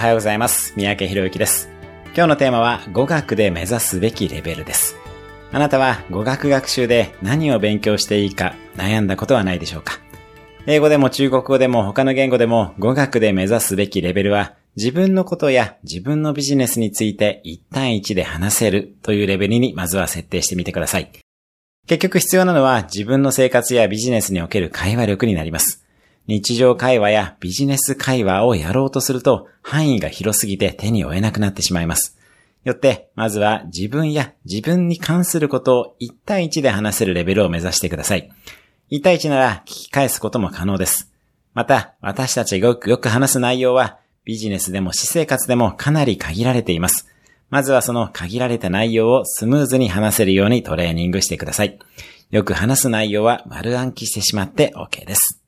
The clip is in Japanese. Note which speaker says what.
Speaker 1: おはようございます。三宅博之です。今日のテーマは語学で目指すべきレベルです。あなたは語学学習で何を勉強していいか悩んだことはないでしょうか？英語でも中国語でも他の言語でも語学で目指すべきレベルは自分のことや自分のビジネスについて1対1で話せるというレベルにまずは設定してみてください。結局必要なのは自分の生活やビジネスにおける会話力になります。日常会話やビジネス会話をやろうとすると範囲が広すぎて手に負えなくなってしまいます。よって、まずは自分や自分に関することを1対1で話せるレベルを目指してください。1対1なら聞き返すことも可能です。また、私たちがよくよく話す内容はビジネスでも私生活でもかなり限られています。まずはその限られた内容をスムーズに話せるようにトレーニングしてください。よく話す内容は丸暗記してしまって OK です。